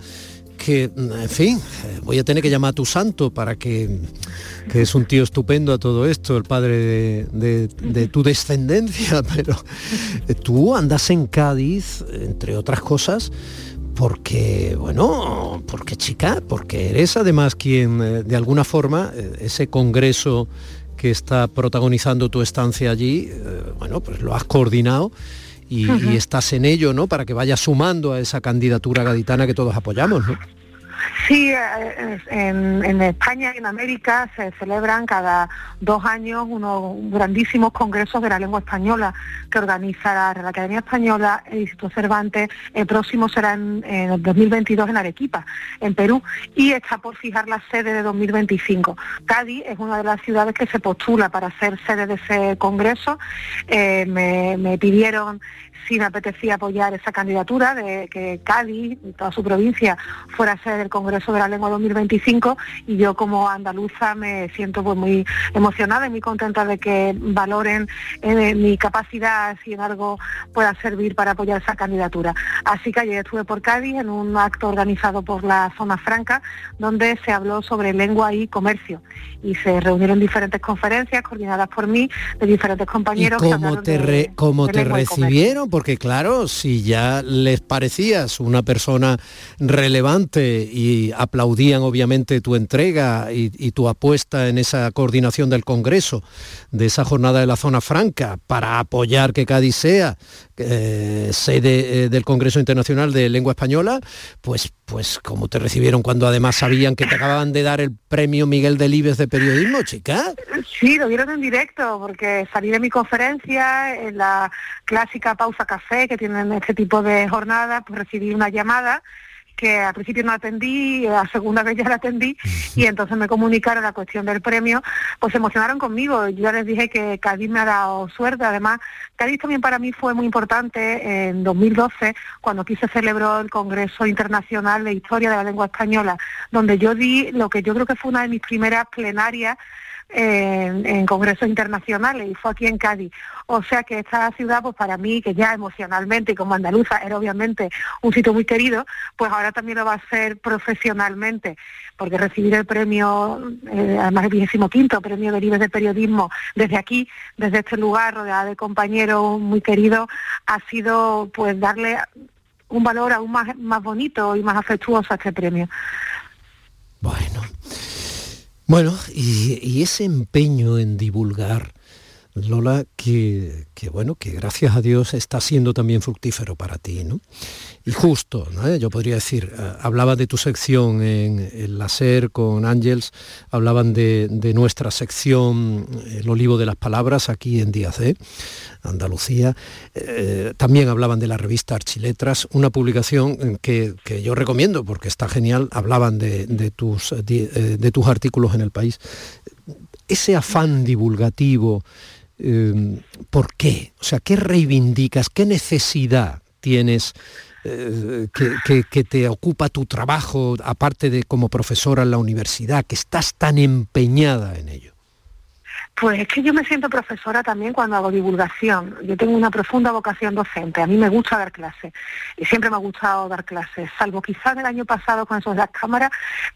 que, en fin, voy a tener que llamar a tu santo para que, que es un tío estupendo a todo esto, el padre de, tu descendencia, *laughs* pero tú andas en Cádiz, entre otras cosas, porque, bueno, porque chica, porque eres además quien, eh, de alguna forma, eh, ese congreso que está protagonizando tu estancia allí, eh, bueno, pues lo has coordinado y, estás en ello, ¿no? Para que vaya sumando a esa candidatura gaditana que todos apoyamos, ¿no? Sí, eh, en, España y en América se celebran cada dos años unos grandísimos congresos de la lengua española que organiza la, Academia Española, el Instituto Cervantes. El próximo será en, en, el 2022 en Arequipa, en Perú, y está por fijar la sede de 2025. Cádiz es una de las ciudades que se postula para ser sede de ese congreso. Eh, me, me pidieron si me apetecía apoyar esa candidatura de que Cádiz y toda su provincia fuera a ser el Congreso de la Lengua 2025 y yo como andaluza me siento pues muy emocionada y muy contenta de que valoren eh, mi capacidad si en algo pueda servir para apoyar esa candidatura. Así que ayer estuve por Cádiz en un acto organizado por la Zona Franca donde se habló sobre lengua y comercio y se reunieron diferentes conferencias coordinadas por mí de diferentes compañeros. ¿Y cómo te, cómo te recibieron? Porque claro, si ya les parecías una persona relevante y aplaudían obviamente tu entrega y, tu apuesta en esa coordinación del Congreso, de esa jornada de la zona franca, para apoyar que Cádiz sea eh, sede eh, del Congreso Internacional de Lengua Española, pues, pues como te recibieron cuando además sabían que te acababan de dar el premio Miguel Delibes de periodismo, chica. Sí, lo vieron en directo, porque salí de mi conferencia en la clásica pausa café que tienen este tipo de jornadas, pues recibí una llamada que al principio no atendí, a segunda vez ya la atendí y entonces me comunicaron la cuestión del premio, pues se emocionaron conmigo. Yo les dije que Cádiz me ha dado suerte, además Cádiz también para mí fue muy importante en 2012 cuando aquí se celebró el Congreso Internacional de Historia de la Lengua Española, donde yo di lo que yo creo que fue una de mis primeras plenarias en, congresos internacionales y fue aquí en Cádiz. O sea que esta ciudad, pues para mí, que ya emocionalmente y como andaluza era obviamente un sitio muy querido, pues ahora también lo va a ser profesionalmente, porque recibir el premio, eh, además el vigésimo quinto premio de Libres de Periodismo desde aquí, desde este lugar, rodeada de compañeros muy queridos, ha sido pues darle un valor aún más, más bonito y más afectuoso a este premio. Bueno, bueno, y, y ese empeño en divulgar, Lola, que, bueno, que gracias a Dios está siendo también fructífero para ti, ¿no? Y justo, ¿no? yo podría decir, eh, hablaba de tu sección en el láser con Ángels, hablaban de, nuestra sección El Olivo de las Palabras aquí en Díaz de Andalucía, eh, también hablaban de la revista Archiletras, una publicación que, yo recomiendo porque está genial, hablaban de, tus, eh, de tus artículos en el país. Ese afán divulgativo, eh, ¿por qué? O sea, ¿qué reivindicas? ¿Qué necesidad tienes eh, que, que, te ocupa tu trabajo, aparte de como profesora en la universidad, que estás tan empeñada en ello? Pues es que yo me siento profesora también cuando hago divulgación. Yo tengo una profunda vocación docente. A mí me gusta dar clases y siempre me ha gustado dar clases, salvo quizás el año pasado con eso de las cámaras,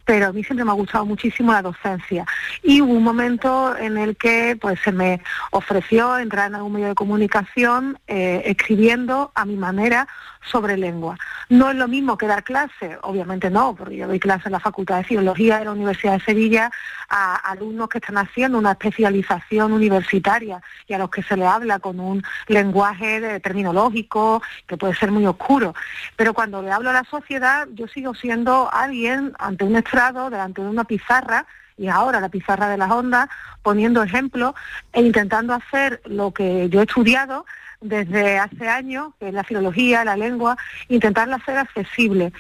pero a mí siempre me ha gustado muchísimo la docencia. Y hubo un momento en el que pues se me ofreció entrar en algún medio de comunicación eh, escribiendo a mi manera sobre lengua. No es lo mismo que dar clase, obviamente no, porque yo doy clase en la Facultad de Filología de la Universidad de Sevilla a alumnos que están haciendo una especialización universitaria y a los que se le habla con un lenguaje de, terminológico que puede ser muy oscuro. Pero cuando le hablo a la sociedad, yo sigo siendo alguien ante un estrado, delante de una pizarra, y ahora la pizarra de las ondas, poniendo ejemplos e intentando hacer lo que yo he estudiado desde hace años, que es la filología, la lengua, intentarla hacer accesible.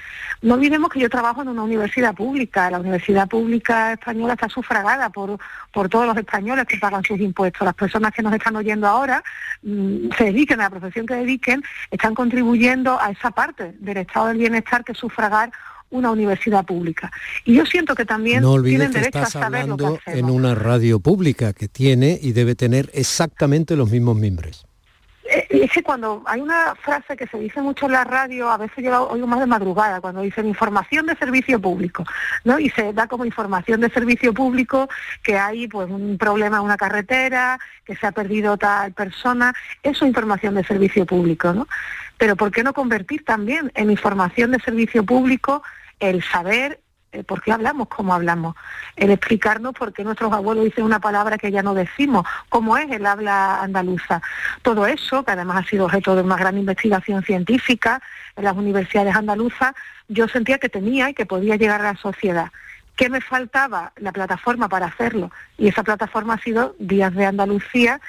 No olvidemos que yo trabajo en una universidad pública, la universidad pública española está sufragada por, por todos los españoles que pagan sus impuestos. Las personas que nos están oyendo ahora mmm, se dediquen a la profesión que dediquen, están contribuyendo a esa parte del estado del bienestar que es sufragar una universidad pública. Y yo siento que también no tienen que derecho estás a saber hablando lo que en una radio pública que tiene y debe tener exactamente los mismos miembros. Es que cuando hay una frase que se dice mucho en la radio, a veces yo la oigo más de madrugada, cuando dicen información de servicio público, ¿no? Y se da como información de servicio público que hay pues un problema en una carretera, que se ha perdido tal persona, eso es información de servicio público, ¿no? Pero ¿por qué no convertir también en información de servicio público el saber por qué hablamos como hablamos, el explicarnos por qué nuestros abuelos dicen una palabra que ya no decimos, cómo es el habla andaluza. Todo eso, que además ha sido objeto de una gran investigación científica en las universidades andaluzas, yo sentía que tenía y que podía llegar a la sociedad. ¿Qué me faltaba? La plataforma para hacerlo. Y esa plataforma ha sido Días de Andalucía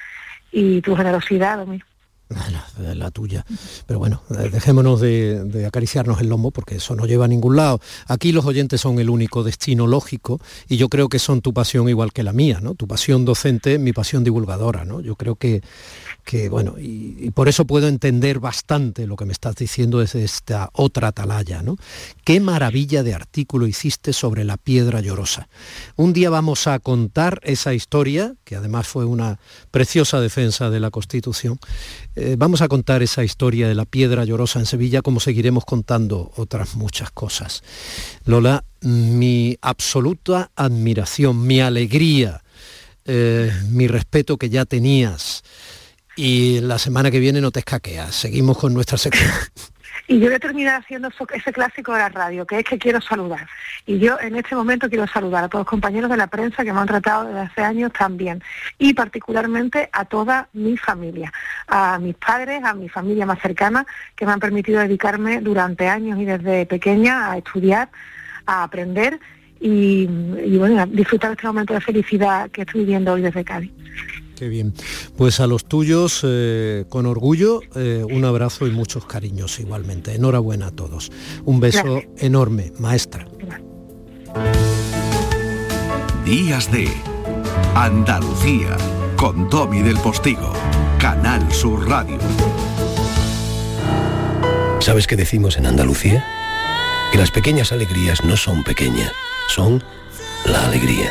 y tu generosidad, Domingo *laughs* la, tuya. Pero bueno, dejémonos de, de, acariciarnos el lomo porque eso no lleva a ningún lado. Aquí los oyentes son el único destino lógico y yo creo que son tu pasión igual que la mía, ¿no? Tu pasión docente, mi pasión divulgadora, ¿no? Yo creo que, que bueno, y, por eso puedo entender bastante lo que me estás diciendo desde esta otra atalaya, ¿no? Qué maravilla de artículo hiciste sobre la piedra llorosa. Un día vamos a contar esa historia, que además fue una preciosa defensa de la Constitución, eh, vamos a contar esa historia de la piedra llorosa en Sevilla, como seguiremos contando otras muchas cosas. Lola, mi absoluta admiración, mi alegría, eh, mi respeto que ya tenías. Y la semana que viene no te escaqueas. Seguimos con nuestra sección. *laughs* Y yo voy a terminar haciendo eso, ese clásico de la radio, que es que quiero saludar. Y yo en este momento quiero saludar a todos los compañeros de la prensa que me han tratado desde hace años también. Y particularmente a toda mi familia, a mis padres, a mi familia más cercana, que me han permitido dedicarme durante años y desde pequeña a estudiar, a aprender y, bueno, a disfrutar este momento de felicidad que estoy viviendo hoy desde Cádiz. Qué bien. Pues a los tuyos, eh, con orgullo, eh, un abrazo y muchos cariños igualmente. Enhorabuena a todos. Un beso Gracias. enorme, maestra. Gracias. Días de Andalucía, con Tommy del Postigo, Canal Sur Radio. ¿Sabes qué decimos en Andalucía? Que las pequeñas alegrías no son pequeñas, son la alegría.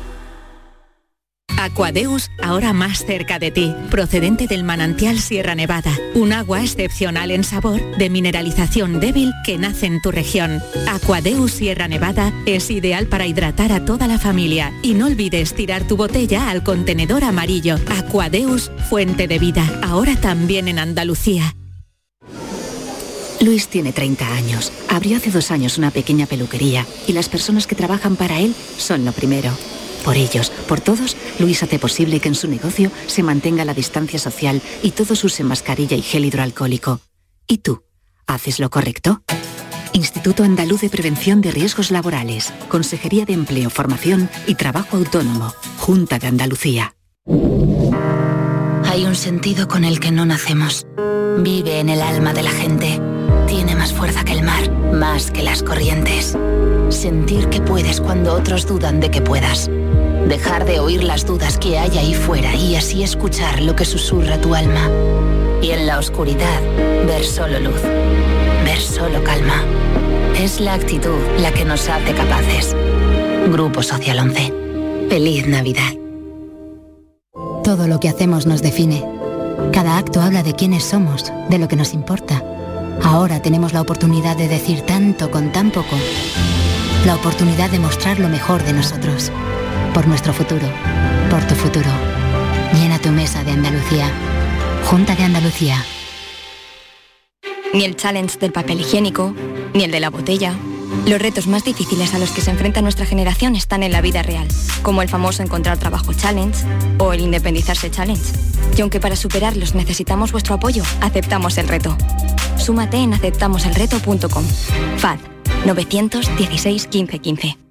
Aquadeus, ahora más cerca de ti, procedente del manantial Sierra Nevada, un agua excepcional en sabor, de mineralización débil que nace en tu región. Aquadeus Sierra Nevada es ideal para hidratar a toda la familia y no olvides tirar tu botella al contenedor amarillo. Aquadeus, fuente de vida, ahora también en Andalucía. Luis tiene 30 años. Abrió hace dos años una pequeña peluquería y las personas que trabajan para él son lo primero. Por ellos, por todos, Luis hace posible que en su negocio se mantenga la distancia social y todos usen mascarilla y gel hidroalcohólico. ¿Y tú? ¿Haces lo correcto? Instituto Andaluz de Prevención de Riesgos Laborales, Consejería de Empleo, Formación y Trabajo Autónomo, Junta de Andalucía. Hay un sentido con el que no nacemos. Vive en el alma de la gente. Tiene más fuerza que el mar, más que las corrientes. Sentir que puedes cuando otros dudan de que puedas. Dejar de oír las dudas que hay ahí fuera y así escuchar lo que susurra tu alma. Y en la oscuridad, ver solo luz. Ver solo calma. Es la actitud la que nos hace capaces. Grupo Social 11. Feliz Navidad. Todo lo que hacemos nos define. Cada acto habla de quiénes somos, de lo que nos importa. Ahora tenemos la oportunidad de decir tanto con tan poco. La oportunidad de mostrar lo mejor de nosotros. Por nuestro futuro. Por tu futuro. Llena tu mesa de Andalucía. Junta de Andalucía. Ni el challenge del papel higiénico, ni el de la botella. Los retos más difíciles a los que se enfrenta nuestra generación están en la vida real, como el famoso encontrar trabajo challenge o el independizarse challenge. Y aunque para superarlos necesitamos vuestro apoyo, aceptamos el reto. Súmate en aceptamoselreto.com. FAD 916 15 15.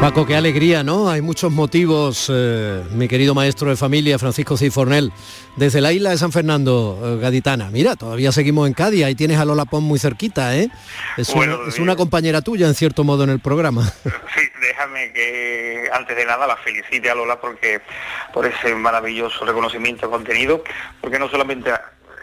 Paco, qué alegría, ¿no? Hay muchos motivos, eh, mi querido maestro de familia, Francisco Cifornel, desde la isla de San Fernando, eh, Gaditana. Mira, todavía seguimos en Cádiz, ahí tienes a Lola Pons muy cerquita, ¿eh? Es, Bueno, una, es una compañera tuya, en cierto modo, en el programa. *laughs* Sí, déjame que antes de nada la felicite a Lola porque por ese maravilloso reconocimiento de contenido, porque no solamente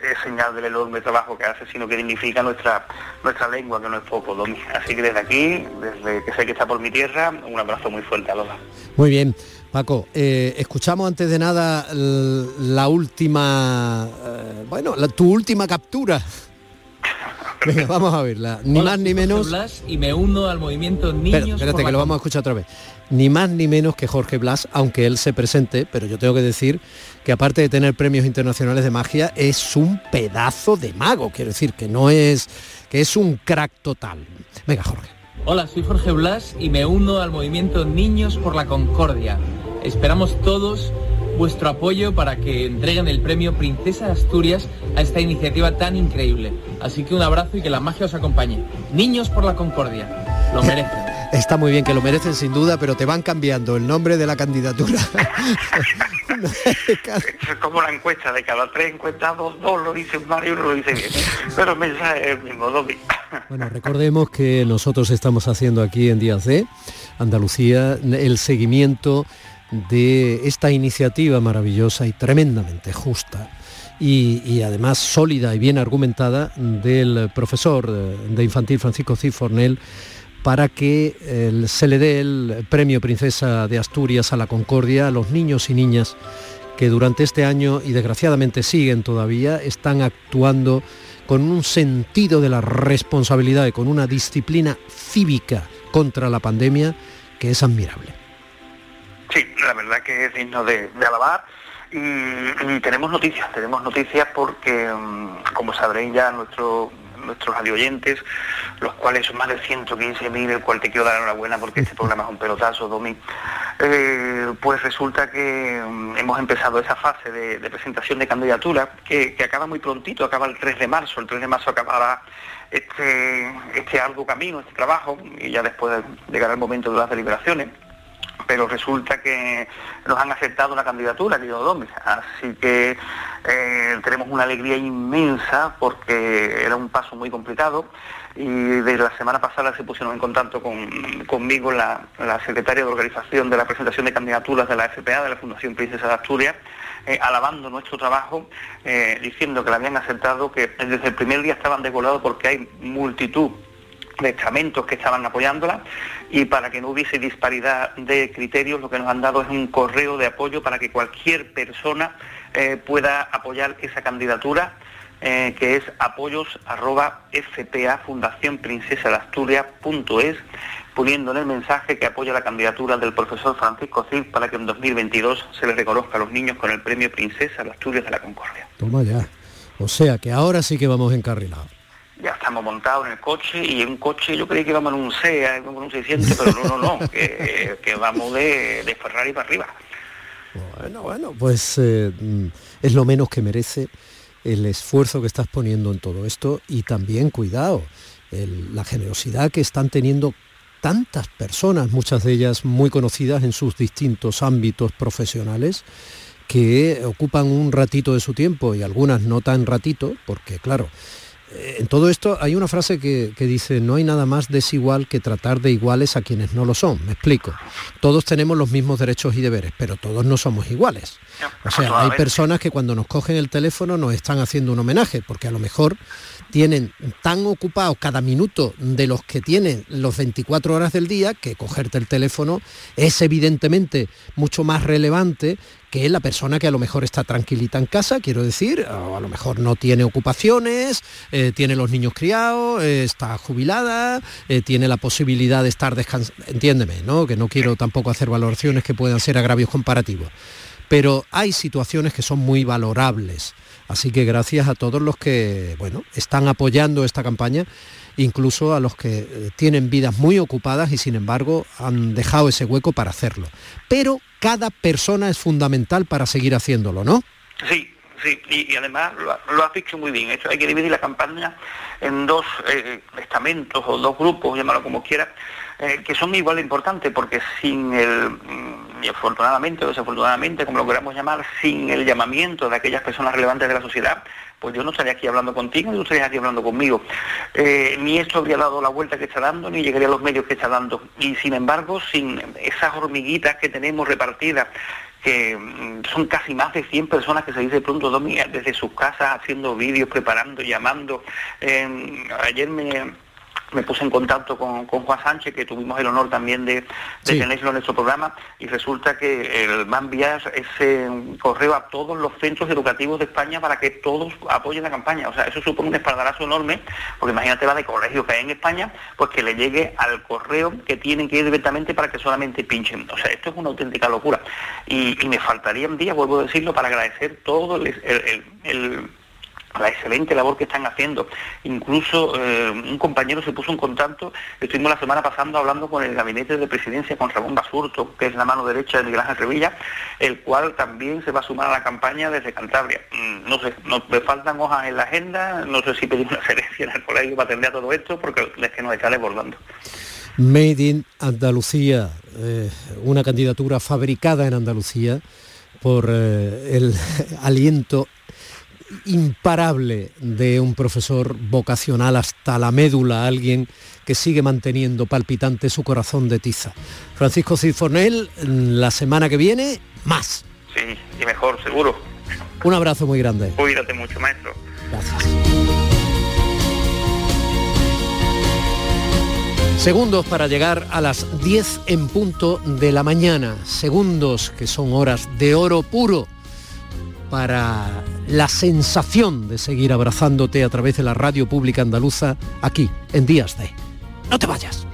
es señal del enorme trabajo que hace, sino que dignifica nuestra nuestra lengua, que no es poco, Domi. Así que desde aquí, desde que sé que está por mi tierra, un abrazo muy fuerte a Lola. Muy bien. Paco, eh, escuchamos antes de nada la última, eh, bueno, la- tu última captura. *laughs* Venga, vamos a verla. Ni Hola, más ni menos. Blas y me uno al movimiento Niños Espera, espérate, que lo vamos a escuchar otra vez. Ni más ni menos que Jorge Blas, aunque él se presente, pero yo tengo que decir que aparte de tener premios internacionales de magia, es un pedazo de mago. Quiero decir, que no es, que es un crack total. Venga, Jorge. Hola, soy Jorge Blas y me uno al movimiento Niños por la Concordia. Esperamos todos vuestro apoyo para que entreguen el premio Princesa de Asturias a esta iniciativa tan increíble. Así que un abrazo y que la magia os acompañe. Niños por la Concordia. Lo *laughs* merecen. Está muy bien, que lo merecen sin duda, pero te van cambiando el nombre de la candidatura. *laughs* Es como la encuesta, de cada tres encuestados, dos lo dicen mal y uno lo dice bien. Pero el mensaje es el mismo, Domi. *laughs* Bueno, recordemos que nosotros estamos haciendo aquí en Días de Andalucía el seguimiento de esta iniciativa maravillosa y tremendamente justa y, además sólida y bien argumentada del profesor de infantil Francisco Cifornel para que se le dé el premio Princesa de Asturias a la Concordia a los niños y niñas que durante este año y desgraciadamente siguen todavía, están actuando con un sentido de la responsabilidad y con una disciplina cívica contra la pandemia que es admirable. Sí, la verdad que es digno de, alabar. Y, tenemos noticias, tenemos noticias porque, mm, como sabréis ya, nuestro, nuestros radioyentes, los cuales son más de 115.000, el cual te quiero dar enhorabuena porque este programa es un pelotazo, Domi, eh, pues resulta que mm, hemos empezado esa fase de, presentación de candidatura que, que, acaba muy prontito, acaba el 3 de marzo, el 3 de marzo acabará este, este arduo camino, este trabajo, y ya después llegará el momento de las deliberaciones pero resulta que nos han aceptado una candidatura, querido Dómez. Así que eh, tenemos una alegría inmensa porque era un paso muy complicado y desde la semana pasada se pusieron en contacto conmigo la, secretaria de organización de la presentación de candidaturas de la FPA, de la Fundación Princesa de Asturias, eh, alabando nuestro trabajo, eh, diciendo que la habían aceptado, que desde el primer día estaban desvolados porque hay multitud de estamentos que estaban apoyándola y para que no hubiese disparidad de criterios lo que nos han dado es un correo de apoyo para que cualquier persona eh, pueda apoyar esa candidatura eh, que es apoyos arroba fpa fundación princesa de Asturias poniendo en el mensaje que apoya la candidatura del profesor Francisco Cid para que en 2022 se le reconozca a los niños con el premio Princesa de Asturias de la Concordia. Toma ya. O sea que ahora sí que vamos encarrilados ya estamos montados en el coche y en un coche yo creí que íbamos en un SEA, en un 600, pero no, no, no, *laughs* que, vamos de, de, Ferrari para arriba. Bueno, bueno, pues eh, es lo menos que merece el esfuerzo que estás poniendo en todo esto y también, cuidado, la generosidad que están teniendo tantas personas, muchas de ellas muy conocidas en sus distintos ámbitos profesionales, que ocupan un ratito de su tiempo y algunas no tan ratito, porque claro, en todo esto hay una frase que, dice, no hay nada más desigual que tratar de iguales a quienes no lo son. Me explico. Todos tenemos los mismos derechos y deberes, pero todos no somos iguales. O sea, hay personas que cuando nos cogen el teléfono nos están haciendo un homenaje, porque a lo mejor tienen tan ocupados cada minuto de los que tienen los 24 horas del día que cogerte el teléfono es evidentemente mucho más relevante que la persona que a lo mejor está tranquilita en casa, quiero decir, o a lo mejor no tiene ocupaciones, eh, tiene los niños criados, eh, está jubilada, eh, tiene la posibilidad de estar descansando, entiéndeme, ¿no? Que no quiero tampoco hacer valoraciones que puedan ser agravios comparativos. Pero hay situaciones que son muy valorables Así que gracias a todos los que bueno, están apoyando esta campaña, incluso a los que eh, tienen vidas muy ocupadas y sin embargo han dejado ese hueco para hacerlo. Pero cada persona es fundamental para seguir haciéndolo, ¿no? Sí, sí, y, además lo, has dicho muy bien. Esto hay que dividir la campaña en dos eh, estamentos o dos grupos, llámalo como quiera, eh, que son igual de importantes, porque sin el, mm, afortunadamente o desafortunadamente, como lo queramos llamar, sin el llamamiento de aquellas personas relevantes de la sociedad, pues yo no estaría aquí hablando contigo, ni tú estarías aquí hablando conmigo. Eh, ni esto habría dado la vuelta que está dando, ni llegaría a los medios que está dando. Y sin embargo, sin esas hormiguitas que tenemos repartidas, que mm, son casi más de 100 personas que se dice pronto Domi desde sus casas haciendo vídeos, preparando, llamando. Eh, ayer me me puse en contacto con, Juan Sánchez, que tuvimos el honor también de, tenerlo en nuestro programa, y resulta que él va a enviar ese correo a todos los centros educativos de España para que todos apoyen la campaña. O sea, eso supone un espaldarazo enorme, porque imagínate la de colegios que hay en España, pues que le llegue al correo que tienen que ir directamente para que solamente pinchen. O sea, esto es una auténtica locura. Y, me faltarían días, vuelvo a decirlo, para agradecer todo el la excelente labor que están haciendo. Incluso eh, un compañero se puso en contacto, estuvimos la semana pasando hablando con el gabinete de presidencia con Ramón Basurto, que es la mano derecha de Miguel Ángel Revilla, el cual también se va a sumar a la campaña desde Cantabria. Mm, no sé, nos me faltan hojas en la agenda, no sé si pedimos una *laughs* selección en el colegio para atender a todo esto, porque es que nos está desbordando. Made in Andalucía, eh, una candidatura fabricada en Andalucía por eh, el *laughs* aliento imparable de un profesor vocacional hasta la médula, alguien que sigue manteniendo palpitante su corazón de tiza. Francisco Cifornel, la semana que viene, más. Sí, y mejor, seguro. Un abrazo muy grande. Cuídate mucho, maestro. Gracias. Segundos para llegar a las 10 en punto de la mañana. Segundos que son horas de oro puro para la sensación de seguir abrazándote a través de la radio pública andaluza aquí en Días de. No te vayas.